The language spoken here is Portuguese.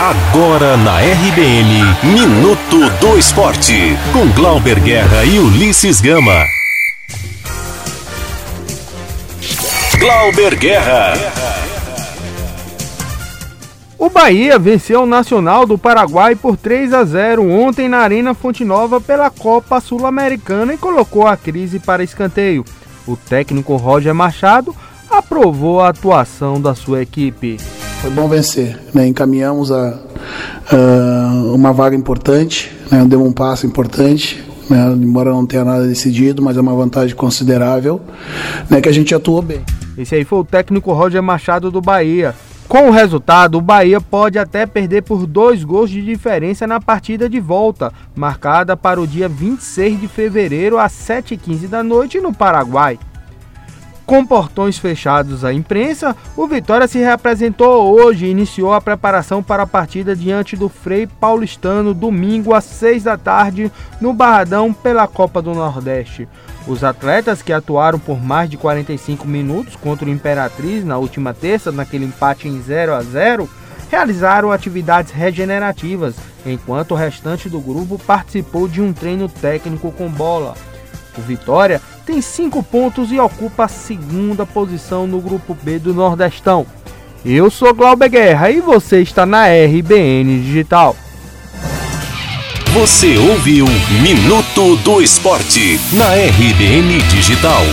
Agora na RBN, Minuto do Esporte, com Glauber Guerra e Ulisses Gama. Glauber Guerra. O Bahia venceu o Nacional do Paraguai por 3 a 0 ontem na Arena Fonte Nova pela Copa Sul-Americana e colocou a crise para escanteio. O técnico Roger Machado aprovou a atuação da sua equipe. Foi bom vencer, né? encaminhamos a, a uma vaga importante, né? deu um passo importante, né? embora não tenha nada decidido, mas é uma vantagem considerável, né? que a gente atuou bem. Esse aí foi o técnico Roger Machado do Bahia. Com o resultado, o Bahia pode até perder por dois gols de diferença na partida de volta, marcada para o dia 26 de fevereiro às 7h15 da noite no Paraguai. Com portões fechados à imprensa, o Vitória se reapresentou hoje e iniciou a preparação para a partida diante do Frei Paulistano domingo às 6 da tarde no Barradão pela Copa do Nordeste. Os atletas que atuaram por mais de 45 minutos contra o Imperatriz na última terça, naquele empate em 0 a 0, realizaram atividades regenerativas, enquanto o restante do grupo participou de um treino técnico com bola. O Vitória tem 5 pontos e ocupa a segunda posição no grupo B do Nordestão. Eu sou Glauber Guerra e você está na RBN Digital. Você ouviu Minuto do Esporte na RBN Digital.